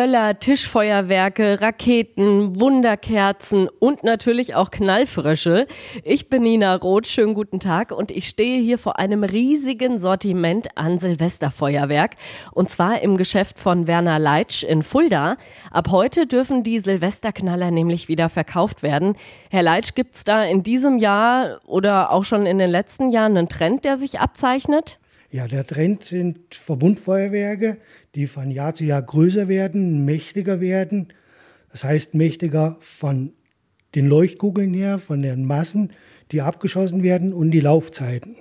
Böller, Tischfeuerwerke, Raketen, Wunderkerzen und natürlich auch Knallfrösche. Ich bin Nina Roth, schönen guten Tag und ich stehe hier vor einem riesigen Sortiment an Silvesterfeuerwerk und zwar im Geschäft von Werner Leitsch in Fulda. Ab heute dürfen die Silvesterknaller nämlich wieder verkauft werden. Herr Leitsch, gibt's da in diesem Jahr oder auch schon in den letzten Jahren einen Trend, der sich abzeichnet? Ja, der Trend sind Verbundfeuerwerke, die von Jahr zu Jahr größer werden, mächtiger werden. Das heißt, mächtiger von den Leuchtkugeln her, von den Massen, die abgeschossen werden und die Laufzeiten.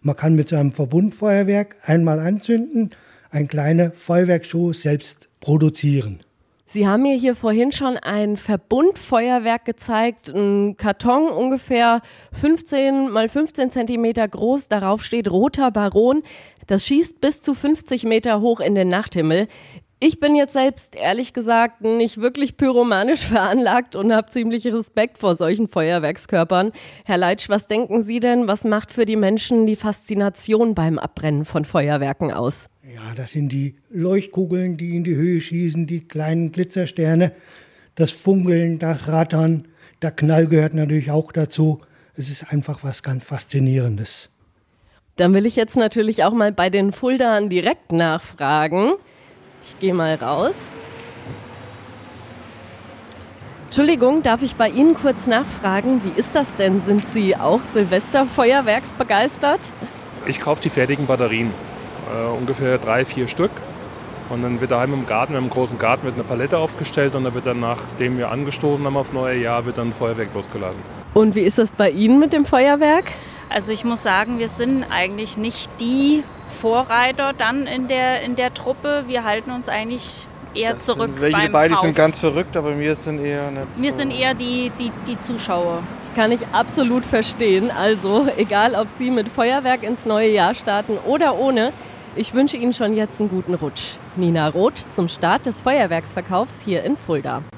Man kann mit so einem Verbundfeuerwerk einmal anzünden, ein kleine Feuerwerksshow selbst produzieren. Sie haben mir hier vorhin schon ein Verbundfeuerwerk gezeigt, ein Karton ungefähr 15 mal 15 Zentimeter groß. Darauf steht roter Baron. Das schießt bis zu 50 Meter hoch in den Nachthimmel. Ich bin jetzt selbst ehrlich gesagt nicht wirklich pyromanisch veranlagt und habe ziemlich Respekt vor solchen Feuerwerkskörpern. Herr Leitsch, was denken Sie denn, was macht für die Menschen die Faszination beim Abbrennen von Feuerwerken aus? Ja, das sind die Leuchtkugeln, die in die Höhe schießen, die kleinen Glitzersterne, das Funkeln, das Rattern, der Knall gehört natürlich auch dazu. Es ist einfach was ganz Faszinierendes. Dann will ich jetzt natürlich auch mal bei den Fuldaern direkt nachfragen. Ich gehe mal raus. Entschuldigung, darf ich bei Ihnen kurz nachfragen, wie ist das denn? Sind Sie auch Silvesterfeuerwerksbegeistert? Ich kaufe die fertigen Batterien, äh, ungefähr drei, vier Stück. Und dann wird daheim im Garten, im großen Garten, wird eine Palette aufgestellt und dann wird dann, nachdem wir angestoßen haben auf neue Jahr, wird dann ein Feuerwerk losgeladen. Und wie ist das bei Ihnen mit dem Feuerwerk? Also ich muss sagen, wir sind eigentlich nicht die Vorreiter dann in der, in der Truppe. Wir halten uns eigentlich eher Das zurück Sind, welche beim beide Kauf. sind ganz verrückt, aber wir sind eher nicht wir so. sind eher die, die, die Zuschauer. Das kann ich absolut verstehen. Also, egal ob Sie mit Feuerwerk ins neue Jahr starten oder ohne, ich wünsche Ihnen schon jetzt einen guten Rutsch. Nina Roth zum Start des Feuerwerksverkaufs hier in Fulda.